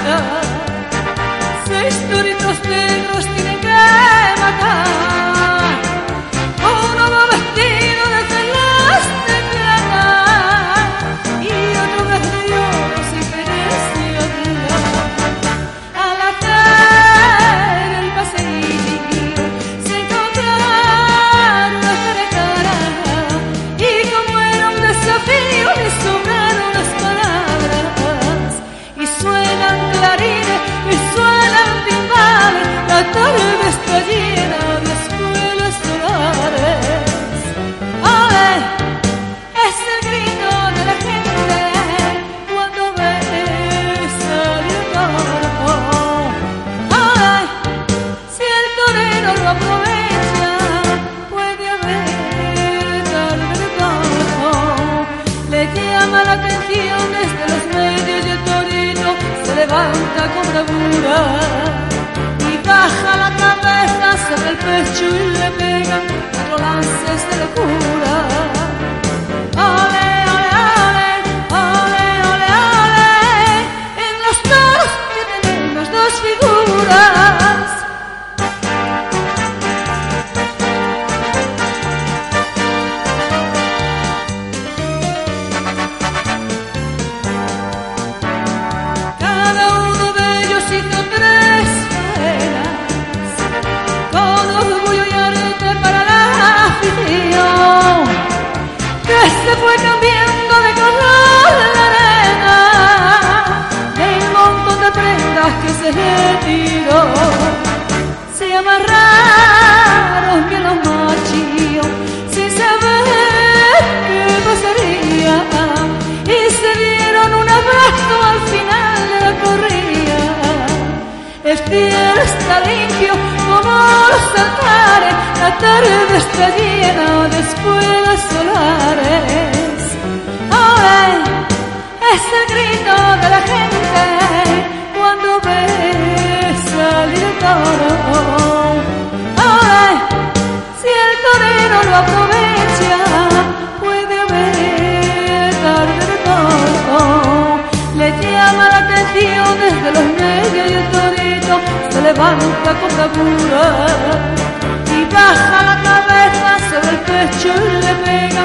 matter. Está llena de escuelas solares. ¡Ale! Es el grito de la gente cuando ve salir el toro. ¡Ale! Si el torero lo aprovecha, puede haber tarde de toro. Le llama la atención desde los medios y el torito se levanta con bravura y baja pecho y le pega cuatro lances de locura. ¡Ale, ale, ale! ¡Ale, ale, ale! En los toros que tenemos dos figuras. De prendas que se retiró se amarraron bien los machillos. Sin saber qué pasaría. Y se dieron un abrazo al final de la corrida. El cielo está limpio como los altares, la tarde está llena de levanta con bravura y baja la cabeza sobre el pecho y le pega